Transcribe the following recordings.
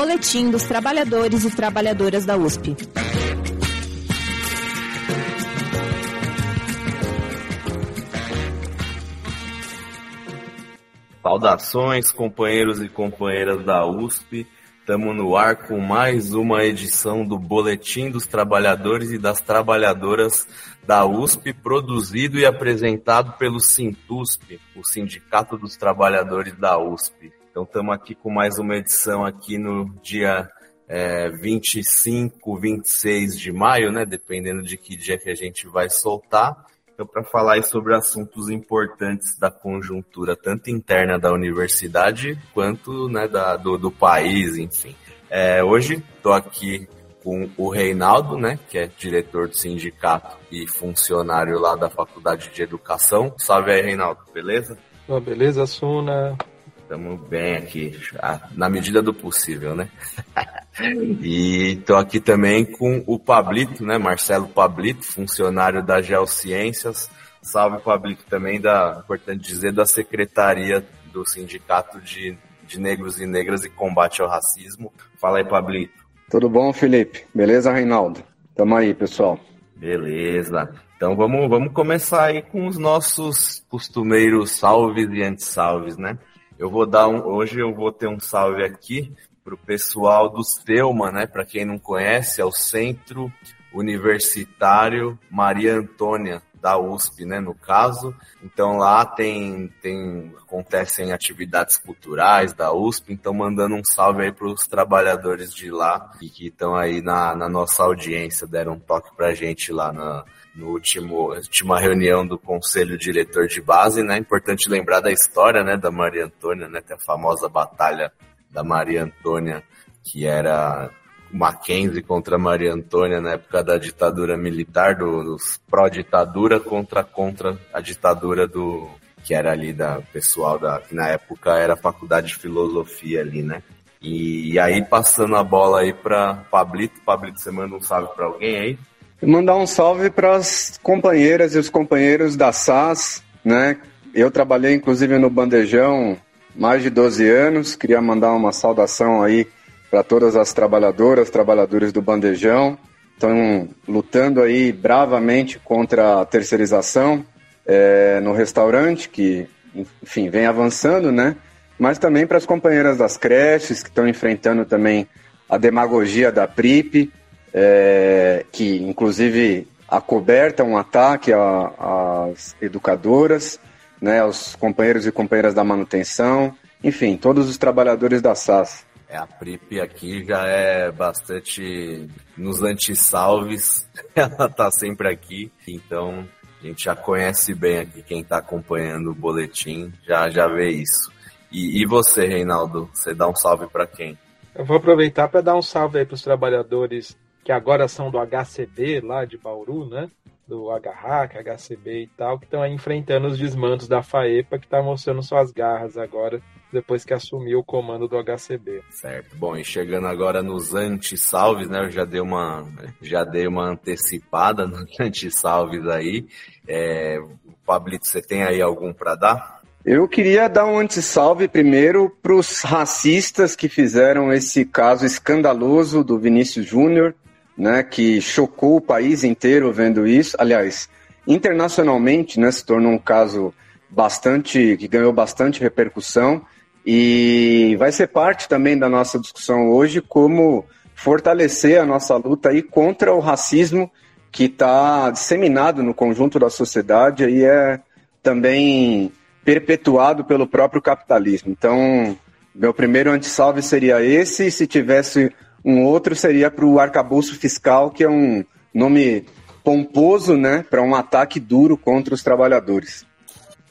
Boletim dos Trabalhadores e Trabalhadoras da USP. Saudações, companheiros e companheiras da USP. Estamos no ar com mais uma edição do Boletim dos Trabalhadores e das Trabalhadoras da USP, produzido e apresentado pelo Sintusp, o Sindicato dos Trabalhadores da USP. Então estamos aqui com mais uma edição aqui no dia é, 25, 26 de maio, né? Dependendo de que dia que a gente vai soltar. Então, para falar sobre assuntos importantes da conjuntura, tanto interna da universidade quanto né, da, do, do país, enfim. É, hoje estou aqui com o Reinaldo, né, que é diretor do sindicato e funcionário lá da Faculdade de Educação. Salve aí, Reinaldo, beleza? Oh, beleza, Suna. Estamos bem aqui, na medida do possível, né? e estou aqui também com o Pablito, né? Marcelo Pablito, funcionário da Geociências. Salve, Pablito, também da, importante dizer, da Secretaria do Sindicato de, de Negros e Negras e Combate ao Racismo. Fala aí, Pablito. Tudo bom, Felipe? Beleza, Reinaldo? Tamo aí, pessoal. Beleza. Então vamos, vamos começar aí com os nossos costumeiros salves e antissalves, né? Eu vou dar um, hoje eu vou ter um salve aqui para o pessoal do Selma, né? Para quem não conhece, é o Centro Universitário Maria Antônia da USP, né, no caso. Então lá tem, tem acontecem atividades culturais da USP, então mandando um salve aí para os trabalhadores de lá e que estão aí na, na nossa audiência, deram um toque para a gente lá na, no último última reunião do conselho diretor de base, né? Importante lembrar da história, né, da Maria Antônia, né, tem a famosa batalha da Maria Antônia, que era Mackenzie contra Maria Antônia na época da ditadura militar, do, dos pró-ditadura contra contra a ditadura do que era ali da pessoal da que na época era a faculdade de filosofia ali, né? E, e aí passando a bola aí para Pablito, Pablito, você manda um salve para alguém aí? Mandar um salve para as companheiras e os companheiros da SAS, né? Eu trabalhei inclusive no Bandejão mais de 12 anos, queria mandar uma saudação aí para todas as trabalhadoras, trabalhadores do Bandejão, estão lutando aí bravamente contra a terceirização é, no restaurante, que, enfim, vem avançando, né? Mas também para as companheiras das creches, que estão enfrentando também a demagogia da PRIP, é, que inclusive acoberta um ataque às educadoras, né, aos companheiros e companheiras da manutenção, enfim, todos os trabalhadores da SAS. É, a PRIP aqui já é bastante nos antissalves, ela tá sempre aqui, então a gente já conhece bem aqui quem está acompanhando o boletim, já, já vê isso. E, e você, Reinaldo, você dá um salve para quem? Eu vou aproveitar para dar um salve aí para os trabalhadores que agora são do HCB lá de Bauru, né? Do HRAC, HCB e tal, que estão aí enfrentando os desmantos da FAEPA, que está mostrando suas garras agora depois que assumiu o comando do HCB. Certo. Bom, e chegando agora nos anti-salves, né? Eu já dei uma, já dei uma antecipada nos anti-salves aí. É, Pablito, você tem aí algum para dar? Eu queria dar um anti-salve primeiro para os racistas que fizeram esse caso escandaloso do Vinícius Júnior, né, que chocou o país inteiro vendo isso. Aliás, internacionalmente, né, se tornou um caso bastante que ganhou bastante repercussão e vai ser parte também da nossa discussão hoje como fortalecer a nossa luta aí contra o racismo que está disseminado no conjunto da sociedade e é também perpetuado pelo próprio capitalismo. Então, meu primeiro antissalve seria esse, se tivesse um outro seria para o arcabouço fiscal, que é um nome pomposo né, para um ataque duro contra os trabalhadores.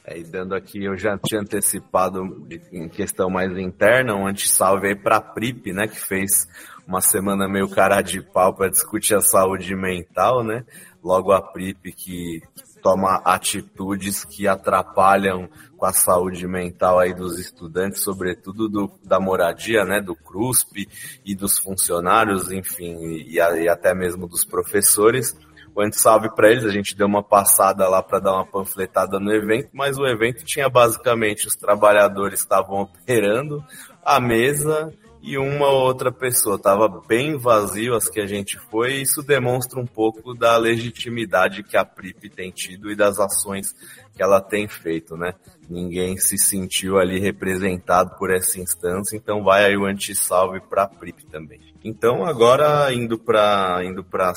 É, e dando aqui, eu já tinha antecipado em questão mais interna, um anti-salve aí para a PRIP, né, que fez uma semana meio cara de pau para discutir a saúde mental, né? Logo a PRIP que toma atitudes que atrapalham com a saúde mental aí dos estudantes, sobretudo do, da moradia, né, do CRUSP e dos funcionários, enfim, e, e até mesmo dos professores o antes salve para eles. A gente deu uma passada lá para dar uma panfletada no evento, mas o evento tinha basicamente os trabalhadores estavam operando a mesa e uma ou outra pessoa. Tava bem vazio as que a gente foi, e isso demonstra um pouco da legitimidade que a PRIP tem tido e das ações que ela tem feito, né? Ninguém se sentiu ali representado por essa instância, então vai aí o anti-salve para a PRIP também. Então agora indo para indo para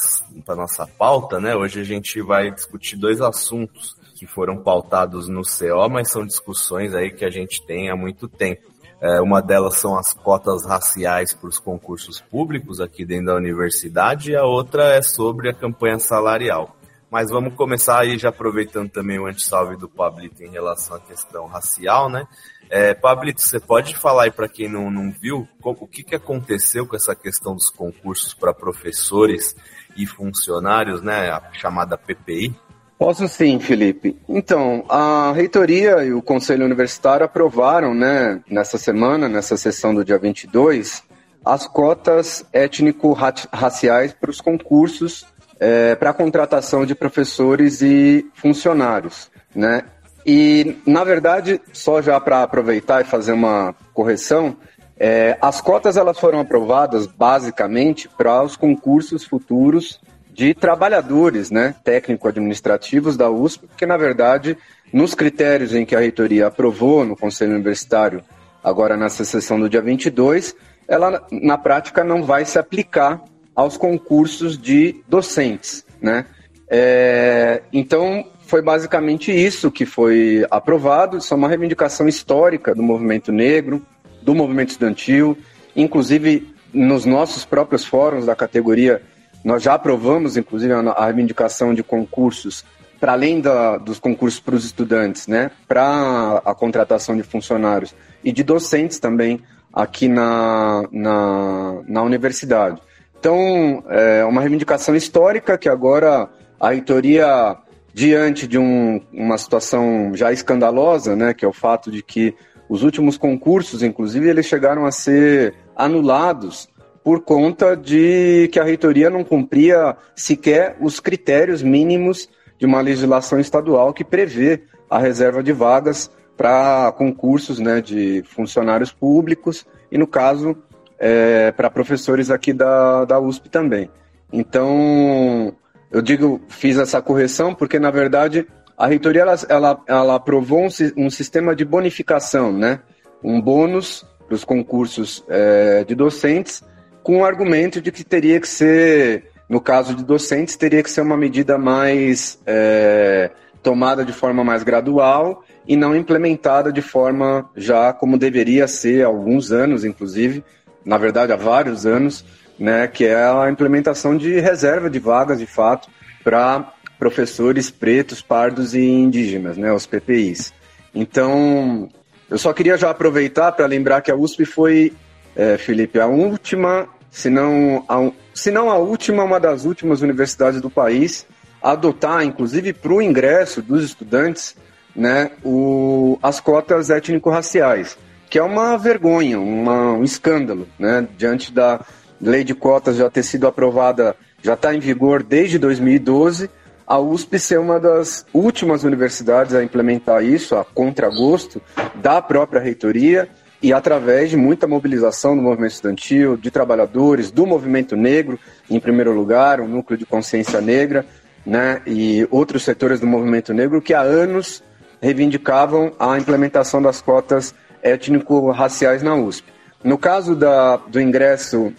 nossa pauta, né? Hoje a gente vai discutir dois assuntos que foram pautados no CO, mas são discussões aí que a gente tem há muito tempo. É, uma delas são as cotas raciais para os concursos públicos aqui dentro da universidade e a outra é sobre a campanha salarial. Mas vamos começar aí já aproveitando também o antissalve do Pablito em relação à questão racial, né? É, Pablito, você pode falar aí para quem não, não viu o que, que aconteceu com essa questão dos concursos para professores e funcionários, né? A chamada PPI? Posso sim, Felipe. Então, a reitoria e o conselho universitário aprovaram, né, nessa semana, nessa sessão do dia 22, as cotas étnico-raciais para os concursos é, para a contratação de professores e funcionários, né? E, na verdade, só já para aproveitar e fazer uma correção, é, as cotas elas foram aprovadas basicamente para os concursos futuros de trabalhadores né, técnico-administrativos da USP, porque, na verdade, nos critérios em que a reitoria aprovou no Conselho Universitário, agora nessa sessão do dia 22, ela, na prática, não vai se aplicar aos concursos de docentes. Né? É, então, foi basicamente isso que foi aprovado. Isso é uma reivindicação histórica do movimento negro, do movimento estudantil, inclusive nos nossos próprios fóruns da categoria nós já aprovamos, inclusive, a reivindicação de concursos, para além da, dos concursos para os estudantes, né, para a contratação de funcionários e de docentes também aqui na, na, na universidade. Então, é uma reivindicação histórica que agora a reitoria, diante de um, uma situação já escandalosa, né, que é o fato de que os últimos concursos, inclusive, eles chegaram a ser anulados por conta de que a reitoria não cumpria sequer os critérios mínimos de uma legislação estadual que prevê a reserva de vagas para concursos né, de funcionários públicos e, no caso, é, para professores aqui da, da USP também. Então, eu digo, fiz essa correção porque, na verdade, a reitoria ela, ela, ela aprovou um, um sistema de bonificação, né? um bônus para os concursos é, de docentes com o argumento de que teria que ser, no caso de docentes, teria que ser uma medida mais é, tomada de forma mais gradual e não implementada de forma já como deveria ser há alguns anos, inclusive, na verdade há vários anos, né, que é a implementação de reserva de vagas, de fato, para professores pretos, pardos e indígenas, né, os PPIs. Então, eu só queria já aproveitar para lembrar que a USP foi é, Felipe, a última, se não a, se não a última, uma das últimas universidades do país a adotar, inclusive para o ingresso dos estudantes, né, o, as cotas étnico-raciais, que é uma vergonha, uma, um escândalo, né, diante da lei de cotas já ter sido aprovada, já está em vigor desde 2012, a USP ser uma das últimas universidades a implementar isso, a contragosto da própria reitoria, e através de muita mobilização do movimento estudantil, de trabalhadores, do movimento negro, em primeiro lugar, o núcleo de consciência negra, né, e outros setores do movimento negro que há anos reivindicavam a implementação das cotas étnico-raciais na USP. No caso da, do ingresso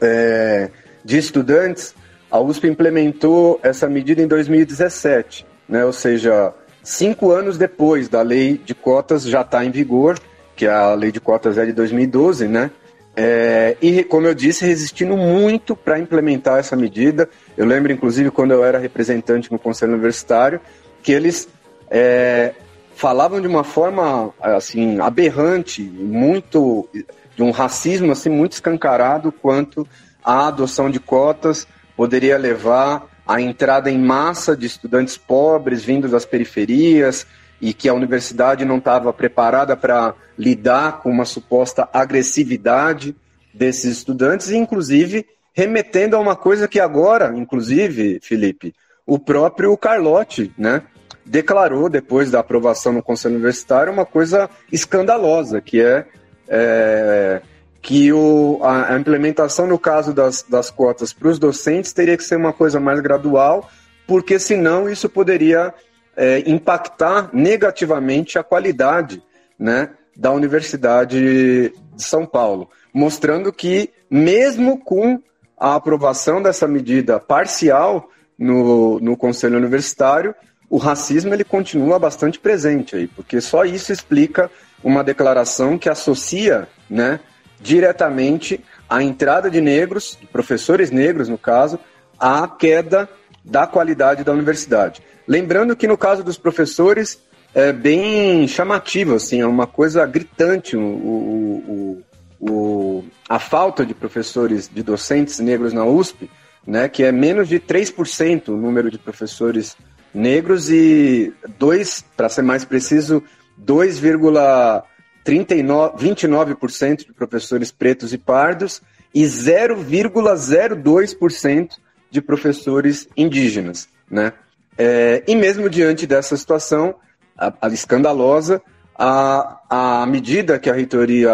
é, de estudantes, a USP implementou essa medida em 2017, né, ou seja, cinco anos depois da lei de cotas já está em vigor que a lei de cotas é de 2012, né? É, e, como eu disse, resistindo muito para implementar essa medida. Eu lembro, inclusive, quando eu era representante no Conselho Universitário, que eles é, falavam de uma forma assim aberrante, muito de um racismo assim muito escancarado quanto a adoção de cotas poderia levar à entrada em massa de estudantes pobres vindos das periferias, e que a universidade não estava preparada para lidar com uma suposta agressividade desses estudantes, e inclusive remetendo a uma coisa que agora, inclusive, Felipe, o próprio Carlotti, né, declarou depois da aprovação no Conselho Universitário uma coisa escandalosa, que é, é que o, a, a implementação, no caso das, das cotas para os docentes, teria que ser uma coisa mais gradual, porque senão isso poderia é, impactar negativamente a qualidade né, da Universidade de São Paulo, mostrando que, mesmo com a aprovação dessa medida parcial no, no Conselho Universitário, o racismo ele continua bastante presente aí, porque só isso explica uma declaração que associa né, diretamente a entrada de negros, professores negros no caso, à queda da qualidade da universidade. Lembrando que no caso dos professores é bem chamativo, assim, é uma coisa gritante o, o, o, o, a falta de professores, de docentes negros na USP, né, que é menos de 3% o número de professores negros e 2, para ser mais preciso, 2,29% de professores pretos e pardos e 0,02% de professores indígenas, né? É, e mesmo diante dessa situação a, a escandalosa, a, a medida que a reitoria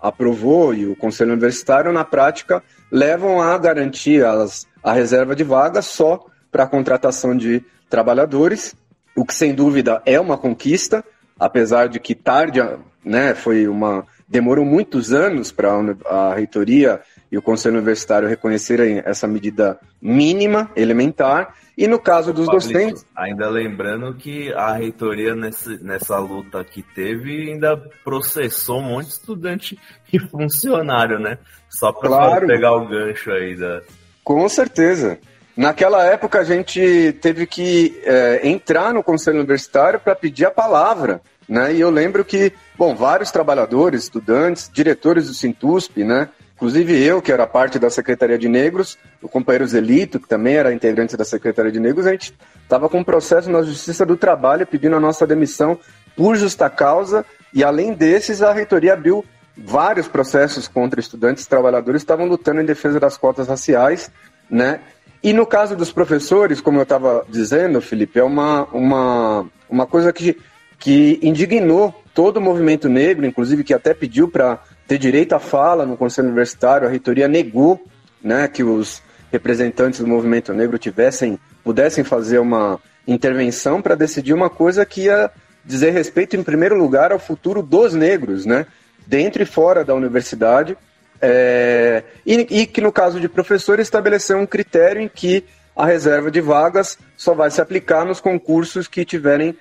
aprovou e o Conselho Universitário, na prática, levam a garantir as, a reserva de vagas só para a contratação de trabalhadores, o que sem dúvida é uma conquista, apesar de que tarde, né, foi uma demorou muitos anos para a reitoria e o Conselho Universitário reconhecerem essa medida mínima, elementar, e no caso dos Fabrício, docentes. Ainda lembrando que a reitoria, nessa, nessa luta que teve, ainda processou um monte de estudante e funcionário, né? Só para claro. pegar o gancho aí da. Com certeza. Naquela época a gente teve que é, entrar no Conselho Universitário para pedir a palavra. Né? E eu lembro que, bom, vários trabalhadores, estudantes, diretores do Sintusp, né? Inclusive eu, que era parte da Secretaria de Negros, o companheiro Zelito, que também era integrante da Secretaria de Negros, a gente estava com um processo na Justiça do Trabalho pedindo a nossa demissão por justa causa, e além desses, a reitoria abriu vários processos contra estudantes e trabalhadores que estavam lutando em defesa das cotas raciais, né? E no caso dos professores, como eu estava dizendo, Felipe, é uma, uma, uma coisa que, que indignou todo o movimento negro, inclusive que até pediu para ter direito à fala no Conselho Universitário, a reitoria negou né, que os representantes do movimento negro tivessem, pudessem fazer uma intervenção para decidir uma coisa que ia dizer respeito, em primeiro lugar, ao futuro dos negros, né, dentro e fora da universidade, é, e, e que, no caso de professores, estabeleceu um critério em que a reserva de vagas só vai se aplicar nos concursos que tiverem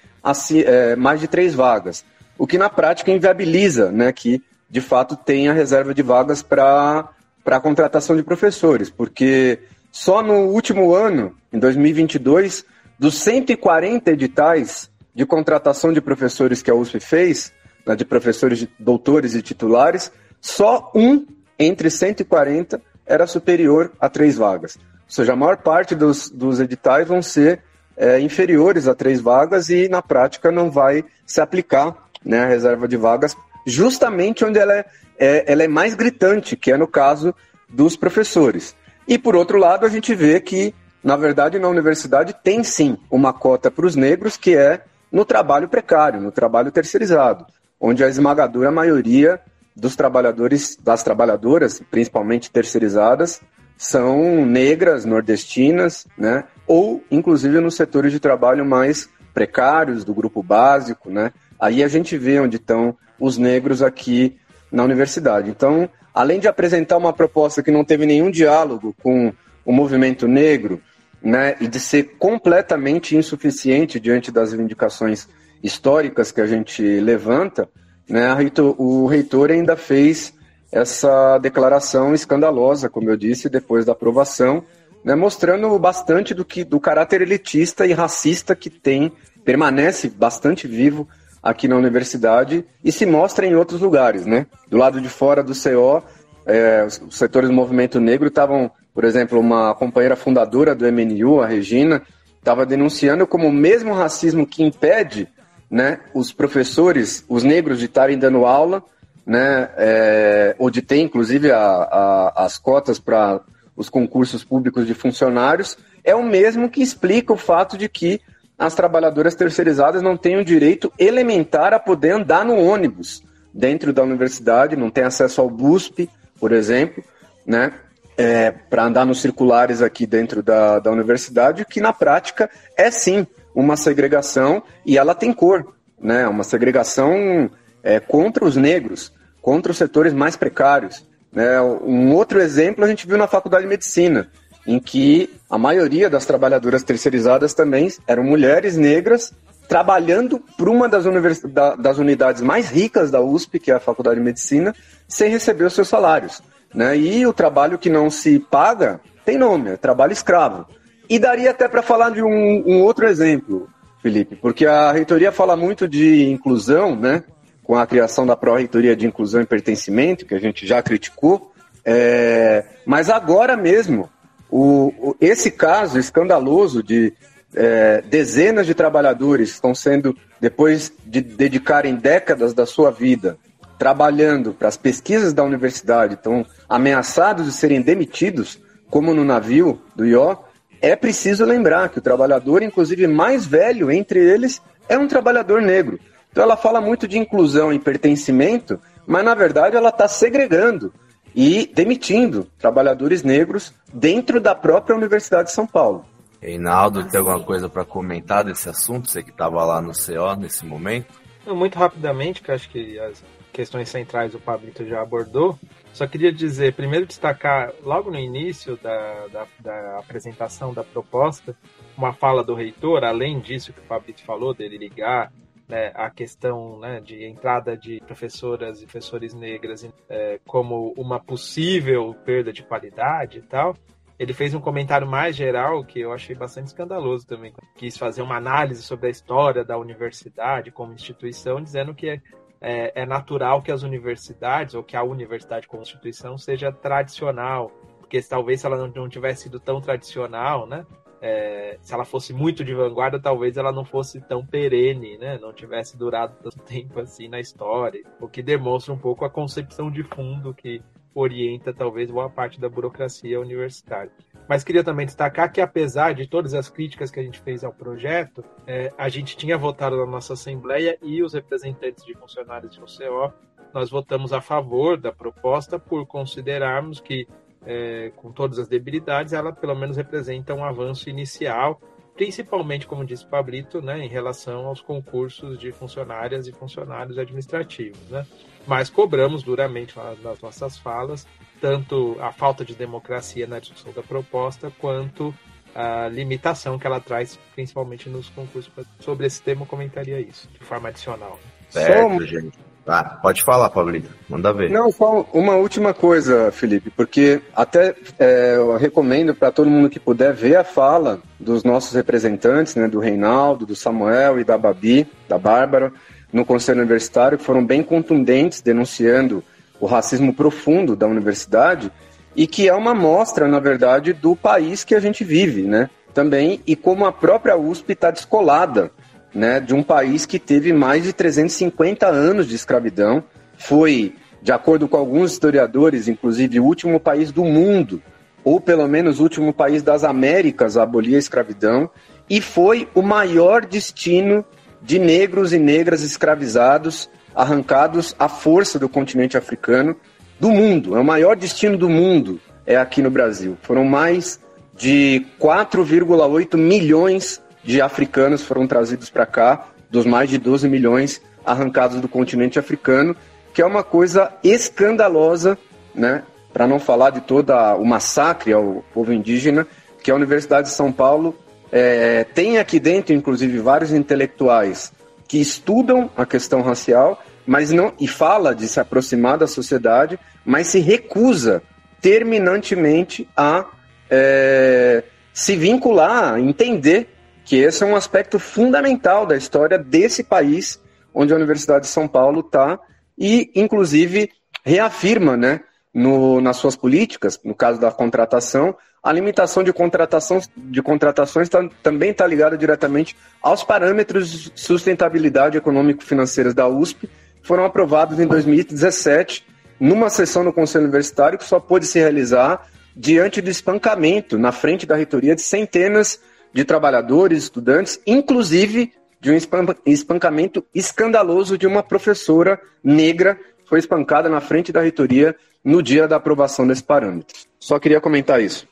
é, mais de três vagas, o que na prática inviabiliza né, que de fato tenha reserva de vagas para a contratação de professores, porque só no último ano, em 2022, dos 140 editais de contratação de professores que a USP fez, né, de professores, doutores e titulares, só um entre 140 era superior a três vagas. Ou seja, a maior parte dos, dos editais vão ser é, inferiores a três vagas e, na prática, não vai se aplicar né, a reserva de vagas justamente onde ela é, é, ela é mais gritante, que é no caso dos professores. E por outro lado, a gente vê que, na verdade, na universidade tem sim uma cota para os negros, que é no trabalho precário, no trabalho terceirizado, onde a esmagadora maioria dos trabalhadores, das trabalhadoras, principalmente terceirizadas, são negras, nordestinas, né? Ou, inclusive, nos setores de trabalho mais precários, do grupo básico, né? Aí a gente vê onde estão os negros aqui na universidade. Então, além de apresentar uma proposta que não teve nenhum diálogo com o movimento negro, né, e de ser completamente insuficiente diante das reivindicações históricas que a gente levanta, né, reitor, o reitor ainda fez essa declaração escandalosa, como eu disse, depois da aprovação, né, mostrando bastante do que do caráter elitista e racista que tem permanece bastante vivo aqui na universidade e se mostra em outros lugares, né? Do lado de fora do CO, é, os setores do movimento negro estavam, por exemplo, uma companheira fundadora do MNU, a Regina, estava denunciando como o mesmo racismo que impede né, os professores, os negros, de estarem dando aula, né, é, ou de ter, inclusive, a, a, as cotas para os concursos públicos de funcionários, é o mesmo que explica o fato de que as trabalhadoras terceirizadas não têm o direito elementar a poder andar no ônibus dentro da universidade, não têm acesso ao BUSP, por exemplo, né? É, para andar nos circulares aqui dentro da, da universidade, que na prática é sim uma segregação e ela tem cor, né? Uma segregação é, contra os negros, contra os setores mais precários. Né? Um outro exemplo a gente viu na Faculdade de Medicina, em que a maioria das trabalhadoras terceirizadas também eram mulheres negras trabalhando para uma das, univers... das unidades mais ricas da USP, que é a Faculdade de Medicina, sem receber os seus salários. Né? E o trabalho que não se paga tem nome, é trabalho escravo. E daria até para falar de um, um, outro exemplo, Felipe, porque a reitoria fala muito de inclusão, né? com a criação da Pró-Reitoria de Inclusão e Pertencimento, que a gente já criticou, é, mas agora mesmo, o, o, esse caso escandaloso de é, dezenas de trabalhadores estão sendo, depois de dedicarem décadas da sua vida trabalhando para as pesquisas da universidade, estão ameaçados de serem demitidos, como no navio do IO, é preciso lembrar que o trabalhador, inclusive mais velho entre eles, é um trabalhador negro. Então ela fala muito de inclusão e pertencimento, mas na verdade ela está segregando e demitindo trabalhadores negros dentro da própria Universidade de São Paulo. Reinaldo, tem alguma coisa para comentar desse assunto? Você que estava lá no CO nesse momento? Muito rapidamente, que acho que as questões centrais o Pablito já abordou. Só queria dizer, primeiro destacar, logo no início da, da, da apresentação da proposta, uma fala do reitor, além disso que o Pablito falou, dele ligar né, a questão né, de entrada de professoras e professores negras é, como uma possível perda de qualidade e tal, ele fez um comentário mais geral que eu achei bastante escandaloso também. Quis fazer uma análise sobre a história da universidade como instituição, dizendo que é, é, é natural que as universidades, ou que a universidade como instituição, seja tradicional, porque talvez se ela não, não tivesse sido tão tradicional, né, é, se ela fosse muito de vanguarda, talvez ela não fosse tão perene, né? Não tivesse durado tanto tempo assim na história, o que demonstra um pouco a concepção de fundo que orienta talvez boa parte da burocracia universitária. Mas queria também destacar que apesar de todas as críticas que a gente fez ao projeto, é, a gente tinha votado na nossa assembleia e os representantes de funcionários do CO nós votamos a favor da proposta por considerarmos que é, com todas as debilidades, ela pelo menos representa um avanço inicial, principalmente, como disse Pablito, né, em relação aos concursos de funcionárias e funcionários administrativos. Né? Mas cobramos duramente nas nossas falas tanto a falta de democracia na discussão da proposta, quanto a limitação que ela traz, principalmente nos concursos. Sobre esse tema, eu comentaria isso, de forma adicional. Certo, gente. Ah, pode falar, Pablito. Manda ver. Não, só uma última coisa, Felipe, porque até é, eu recomendo para todo mundo que puder ver a fala dos nossos representantes, né, do Reinaldo, do Samuel e da Babi, da Bárbara, no Conselho Universitário, que foram bem contundentes, denunciando o racismo profundo da universidade e que é uma mostra, na verdade, do país que a gente vive, né? Também, e como a própria USP está descolada né, de um país que teve mais de 350 anos de escravidão. Foi, de acordo com alguns historiadores, inclusive o último país do mundo, ou pelo menos o último país das Américas a abolir a escravidão, e foi o maior destino de negros e negras escravizados, arrancados à força do continente africano, do mundo. É o maior destino do mundo, é aqui no Brasil. Foram mais de 4,8 milhões de africanos foram trazidos para cá, dos mais de 12 milhões arrancados do continente africano, que é uma coisa escandalosa, né? Para não falar de toda o massacre ao povo indígena, que a Universidade de São Paulo é, tem aqui dentro, inclusive, vários intelectuais que estudam a questão racial, mas não e fala de se aproximar da sociedade, mas se recusa terminantemente a é, se vincular, entender que esse é um aspecto fundamental da história desse país onde a Universidade de São Paulo está e, inclusive, reafirma, né, no, nas suas políticas, no caso da contratação, a limitação de, contratação, de contratações tá, também está ligada diretamente aos parâmetros de sustentabilidade econômico-financeiras da USP, foram aprovados em 2017, numa sessão no Conselho Universitário que só pôde se realizar diante do espancamento na frente da reitoria de centenas de trabalhadores, estudantes, inclusive de um espancamento escandaloso de uma professora negra foi espancada na frente da reitoria no dia da aprovação desse parâmetro. Só queria comentar isso.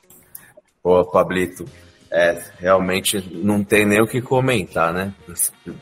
Pô, Pablito, é, realmente não tem nem o que comentar, né?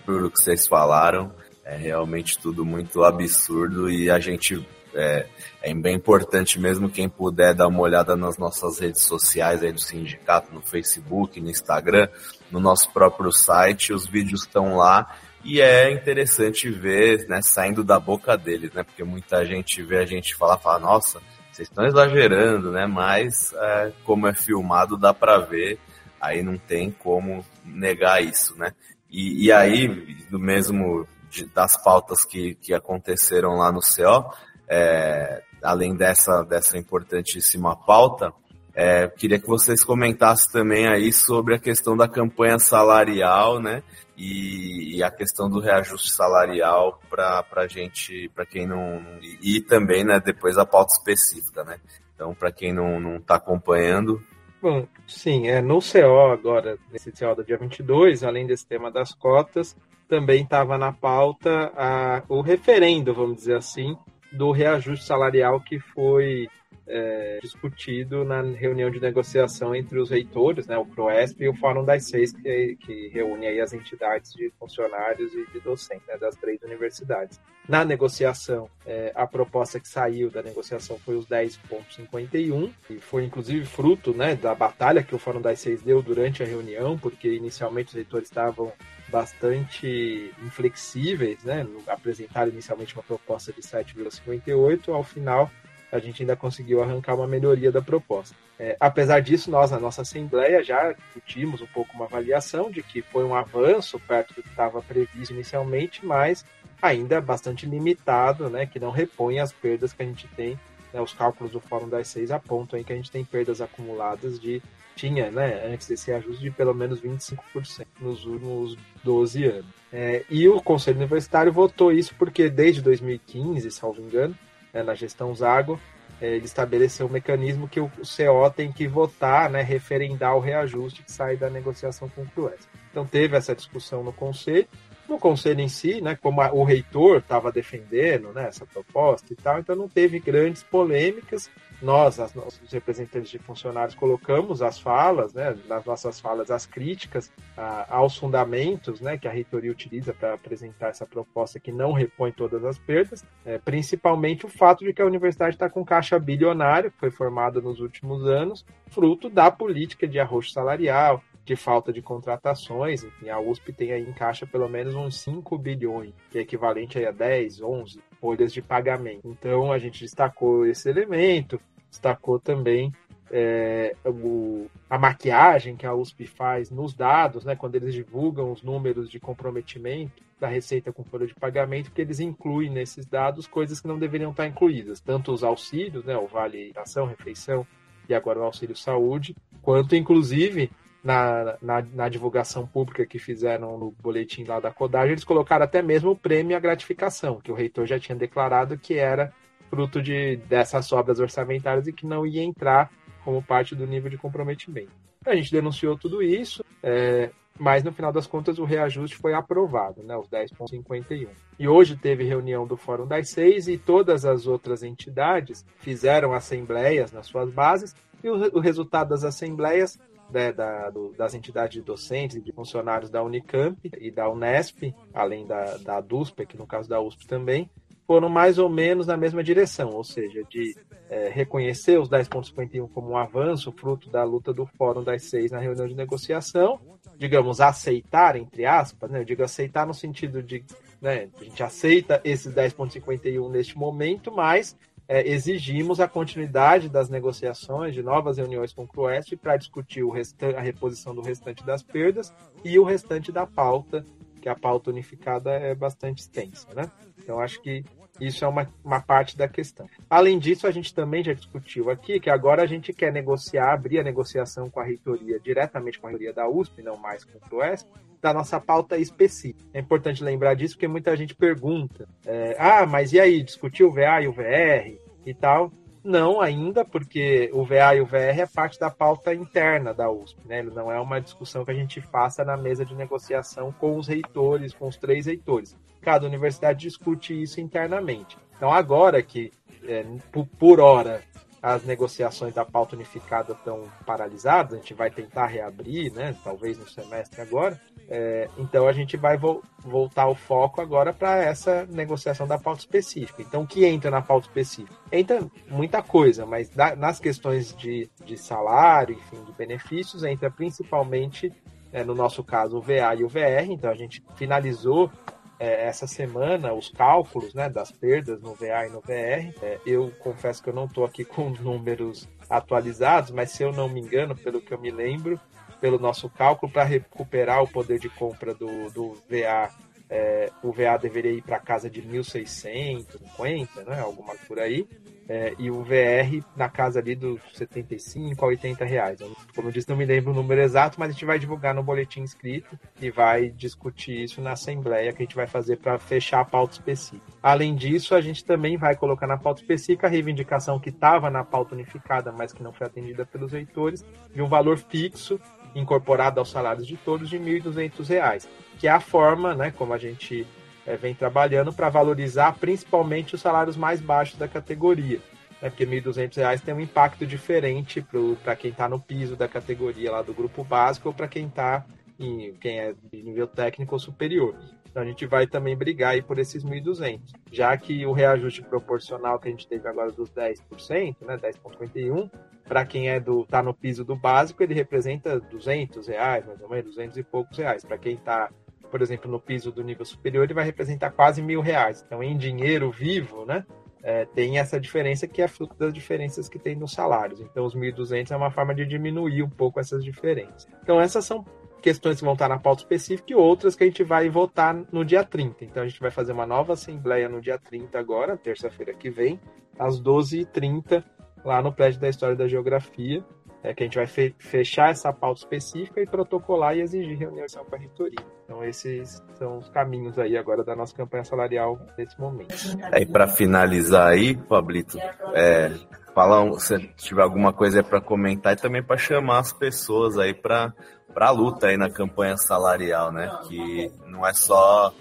Por o que vocês falaram, é realmente tudo muito absurdo e a gente é, é, bem importante mesmo quem puder dar uma olhada nas nossas redes sociais aí do sindicato, no Facebook, no Instagram, no nosso próprio site, os vídeos estão lá e é interessante ver, né, saindo da boca deles, né, porque muita gente vê a gente falar, fala, nossa, vocês estão exagerando, né, mas é, como é filmado dá para ver aí não tem como negar isso, né? E, e aí, do mesmo das pautas que, que aconteceram lá no CO, é, além dessa, dessa importantíssima pauta, é, queria que vocês comentassem também aí sobre a questão da campanha salarial, né? E, e a questão do reajuste salarial para gente, para quem não. E, e, também, né, depois a pauta específica, né? Então, para quem não está acompanhando, Bom, sim, é, no CO agora, nesse CO do dia 22, além desse tema das cotas, também estava na pauta a, o referendo, vamos dizer assim, do reajuste salarial que foi é, discutido na reunião de negociação entre os reitores, né, o PROESP e o Fórum das Seis, que, que reúne aí as entidades de funcionários e de docentes né, das três universidades. Na negociação, é, a proposta que saiu da negociação foi os 10,51, e foi inclusive fruto né, da batalha que o Fórum das Seis deu durante a reunião, porque inicialmente os reitores estavam bastante inflexíveis, né? Apresentaram inicialmente uma proposta de 7,58, ao final a gente ainda conseguiu arrancar uma melhoria da proposta. É, apesar disso, nós, na nossa Assembleia, já discutimos um pouco uma avaliação de que foi um avanço perto do que estava previsto inicialmente, mas ainda bastante limitado, né, que não repõe as perdas que a gente tem. Né, os cálculos do Fórum das Seis apontam que a gente tem perdas acumuladas de tinha, né, antes desse ajuste, de pelo menos 25% nos últimos 12 anos. É, e o Conselho Universitário votou isso porque desde 2015, salvo engano, é, na gestão Zago, é, ele estabeleceu um mecanismo que o CO tem que votar, né, referendar o reajuste que sai da negociação com o CRUES. Então teve essa discussão no Conselho, no conselho em si, né, como a, o reitor estava defendendo né, essa proposta e tal, então não teve grandes polêmicas. Nós, as, os representantes de funcionários, colocamos as falas, né, nas nossas falas, as críticas a, aos fundamentos né, que a reitoria utiliza para apresentar essa proposta que não repõe todas as perdas, é, principalmente o fato de que a universidade está com caixa bilionário, que foi formada nos últimos anos, fruto da política de arroxo salarial, de falta de contratações. Enfim, a USP tem aí em caixa pelo menos uns 5 bilhões, que é equivalente a 10, 11 folhas de pagamento. Então a gente destacou esse elemento, destacou também é, o, a maquiagem que a USP faz nos dados, né, quando eles divulgam os números de comprometimento da receita com folha de pagamento, que eles incluem nesses dados coisas que não deveriam estar incluídas, tanto os auxílios, né, o vale ação, refeição e agora o auxílio saúde, quanto inclusive na, na, na, divulgação pública que fizeram no boletim lá da Codagem, eles colocaram até mesmo o prêmio à gratificação, que o reitor já tinha declarado que era fruto de, dessas sobras orçamentárias e que não ia entrar como parte do nível de comprometimento. A gente denunciou tudo isso, é, mas no final das contas o reajuste foi aprovado, né, os 10,51. E hoje teve reunião do Fórum das Seis e todas as outras entidades fizeram assembleias nas suas bases, e o, o resultado das assembleias né, da, do, das entidades docentes e de funcionários da Unicamp e da Unesp, além da, da DUSP, que no caso da USP também, foram mais ou menos na mesma direção, ou seja, de é, reconhecer os 10.51 como um avanço, fruto da luta do Fórum das Seis na reunião de negociação, digamos, aceitar, entre aspas, né, eu digo aceitar no sentido de né, a gente aceita esses 10.51 neste momento, mas é, exigimos a continuidade das negociações, de novas reuniões com o Cruest para discutir a reposição do restante das perdas e o restante da pauta, que a pauta unificada é bastante extensa, né? Então acho que isso é uma, uma parte da questão. Além disso, a gente também já discutiu aqui que agora a gente quer negociar, abrir a negociação com a reitoria, diretamente com a reitoria da USP, não mais com o Cruest, da nossa pauta específica. É importante lembrar disso porque muita gente pergunta: é, ah, mas e aí, discutiu o VA e o VR e tal? Não ainda, porque o VA e o VR é parte da pauta interna da USP, né? Ele não é uma discussão que a gente faça na mesa de negociação com os reitores, com os três reitores. Cada universidade discute isso internamente. Então, agora que, é, por hora, as negociações da pauta unificada estão paralisadas, a gente vai tentar reabrir, né? Talvez no semestre agora. É, então a gente vai vo voltar o foco agora para essa negociação da pauta específica. Então, o que entra na pauta específica? Entra muita coisa, mas da, nas questões de, de salário, enfim, de benefícios, entra principalmente, é, no nosso caso, o VA e o VR. Então, a gente finalizou é, essa semana os cálculos né, das perdas no VA e no VR. É, eu confesso que eu não estou aqui com os números atualizados, mas se eu não me engano, pelo que eu me lembro, pelo nosso cálculo, para recuperar o poder de compra do, do VA, é, o VA deveria ir para casa de 1.650, né, alguma por aí é, e o VR na casa ali dos 75 a 80 reais. Como eu disse, não me lembro o número exato, mas a gente vai divulgar no boletim escrito e vai discutir isso na assembleia que a gente vai fazer para fechar a pauta específica. Além disso, a gente também vai colocar na pauta específica a reivindicação que estava na pauta unificada, mas que não foi atendida pelos leitores, de um valor fixo incorporado aos salários de todos de R$ 1.200, que é a forma, né, como a gente é, vem trabalhando para valorizar principalmente os salários mais baixos da categoria. Né, porque R$ 1.200 tem um impacto diferente para quem está no piso da categoria lá do grupo básico ou para quem está em quem é de nível técnico ou superior. Então a gente vai também brigar aí por esses 1.200, já que o reajuste proporcional que a gente teve agora dos 10%, né, 10,51, para quem é do tá no piso do básico, ele representa 200 reais, mais ou menos, 200 e poucos reais. Para quem está por exemplo, no piso do nível superior, ele vai representar quase mil reais. Então, em dinheiro vivo, né, é, tem essa diferença que é fruto das diferenças que tem nos salários. Então, os 1.200 é uma forma de diminuir um pouco essas diferenças. Então, essas são questões que vão estar na pauta específica e outras que a gente vai votar no dia 30. Então, a gente vai fazer uma nova assembleia no dia 30 agora, terça-feira que vem, às 12h30, lá no prédio da História da Geografia é que a gente vai fe fechar essa pauta específica e protocolar e exigir reunião com a reitoria. Então esses são os caminhos aí agora da nossa campanha salarial nesse momento. É, e para finalizar aí, Pablito, é, falar um, se tiver alguma coisa para comentar e também para chamar as pessoas aí para a luta aí na campanha salarial, né? Que não é só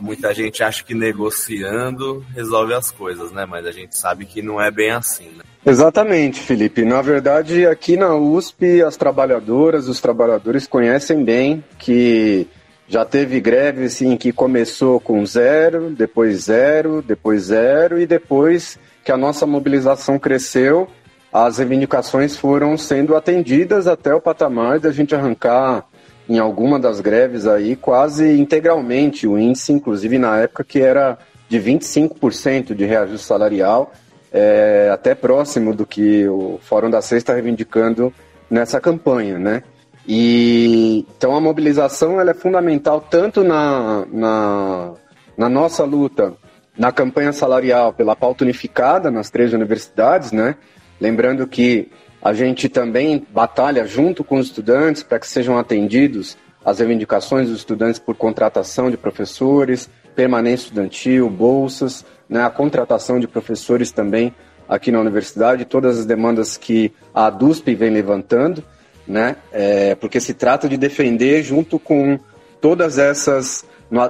muita gente acha que negociando resolve as coisas, né? Mas a gente sabe que não é bem assim, né? Exatamente, Felipe. Na verdade, aqui na USP, as trabalhadoras, os trabalhadores conhecem bem que já teve greve assim que começou com zero, depois zero, depois zero e depois que a nossa mobilização cresceu, as reivindicações foram sendo atendidas até o patamar da gente arrancar em alguma das greves aí quase integralmente o índice, inclusive na época que era de 25% de reajuste salarial é, até próximo do que o Fórum da Sexta está reivindicando nessa campanha, né? E então a mobilização ela é fundamental tanto na, na, na nossa luta na campanha salarial pela pauta unificada nas três universidades, né? Lembrando que a gente também batalha junto com os estudantes para que sejam atendidos as reivindicações dos estudantes por contratação de professores, permanência estudantil, bolsas, né, a contratação de professores também aqui na universidade, todas as demandas que a DUSP vem levantando, né, é, porque se trata de defender junto com todas essas,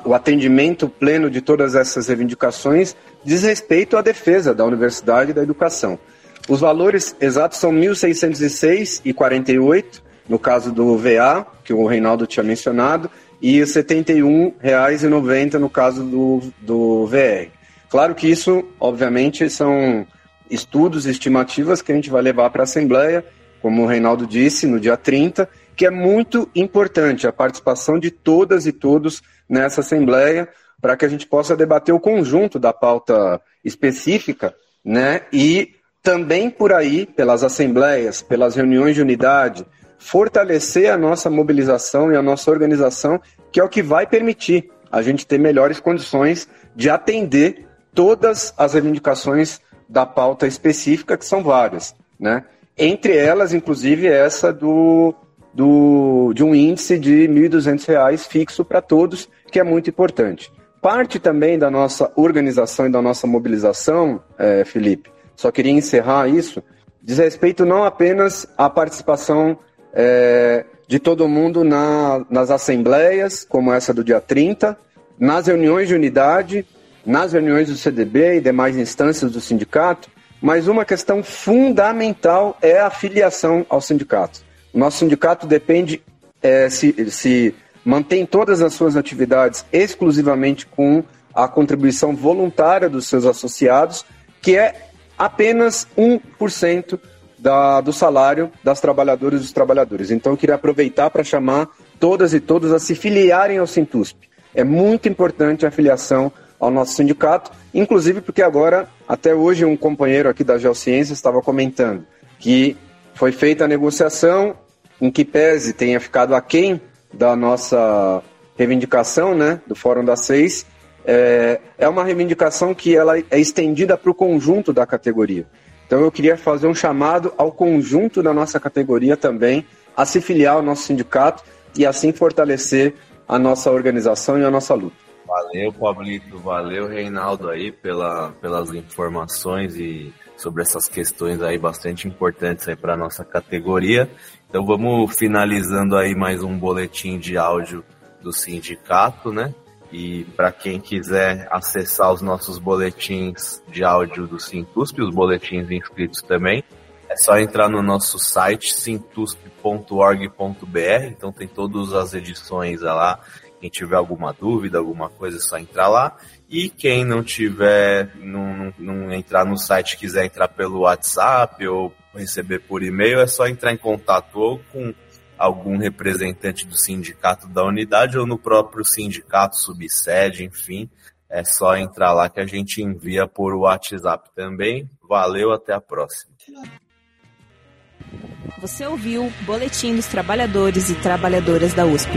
o atendimento pleno de todas essas reivindicações, diz respeito à defesa da universidade e da educação. Os valores exatos são 1.606,48 no caso do VA, que o Reinaldo tinha mencionado, e R$ 71,90 no caso do, do VR. Claro que isso, obviamente, são estudos, estimativas que a gente vai levar para a Assembleia, como o Reinaldo disse, no dia 30, que é muito importante a participação de todas e todos nessa Assembleia, para que a gente possa debater o conjunto da pauta específica, né? E também por aí, pelas assembleias, pelas reuniões de unidade, fortalecer a nossa mobilização e a nossa organização, que é o que vai permitir a gente ter melhores condições de atender todas as reivindicações da pauta específica, que são várias, né? Entre elas, inclusive, essa do, do, de um índice de R$ 1.200 fixo para todos, que é muito importante. Parte também da nossa organização e da nossa mobilização, é, Felipe, só queria encerrar isso, diz respeito não apenas à participação é, de todo mundo na, nas assembleias, como essa do dia 30, nas reuniões de unidade, nas reuniões do CDB e demais instâncias do sindicato, mas uma questão fundamental é a filiação ao sindicato. O nosso sindicato depende, é, se, se mantém todas as suas atividades exclusivamente com a contribuição voluntária dos seus associados, que é apenas 1% da, do salário das trabalhadoras e dos trabalhadores. Então, eu queria aproveitar para chamar todas e todos a se filiarem ao Sintusp. É muito importante a filiação ao nosso sindicato, inclusive porque agora, até hoje, um companheiro aqui da Geociência estava comentando que foi feita a negociação em que pese tenha ficado aquém da nossa reivindicação, né, do Fórum das Seis, é, é uma reivindicação que ela é estendida para o conjunto da categoria. Então eu queria fazer um chamado ao conjunto da nossa categoria também a se filiar ao nosso sindicato e assim fortalecer a nossa organização e a nossa luta. Valeu, Pablito, valeu, Reinaldo aí pela, pelas informações e sobre essas questões aí bastante importantes aí para nossa categoria. Então vamos finalizando aí mais um boletim de áudio do sindicato, né? E para quem quiser acessar os nossos boletins de áudio do Sintusp, os boletins inscritos também, é só entrar no nosso site sintusp.org.br, então tem todas as edições lá. Quem tiver alguma dúvida, alguma coisa, é só entrar lá. E quem não tiver, não, não, não entrar no site, quiser entrar pelo WhatsApp ou receber por e-mail, é só entrar em contato ou com algum representante do sindicato da unidade ou no próprio sindicato, subsede, enfim. É só entrar lá que a gente envia por WhatsApp também. Valeu, até a próxima. Você ouviu Boletim dos Trabalhadores e Trabalhadoras da USP.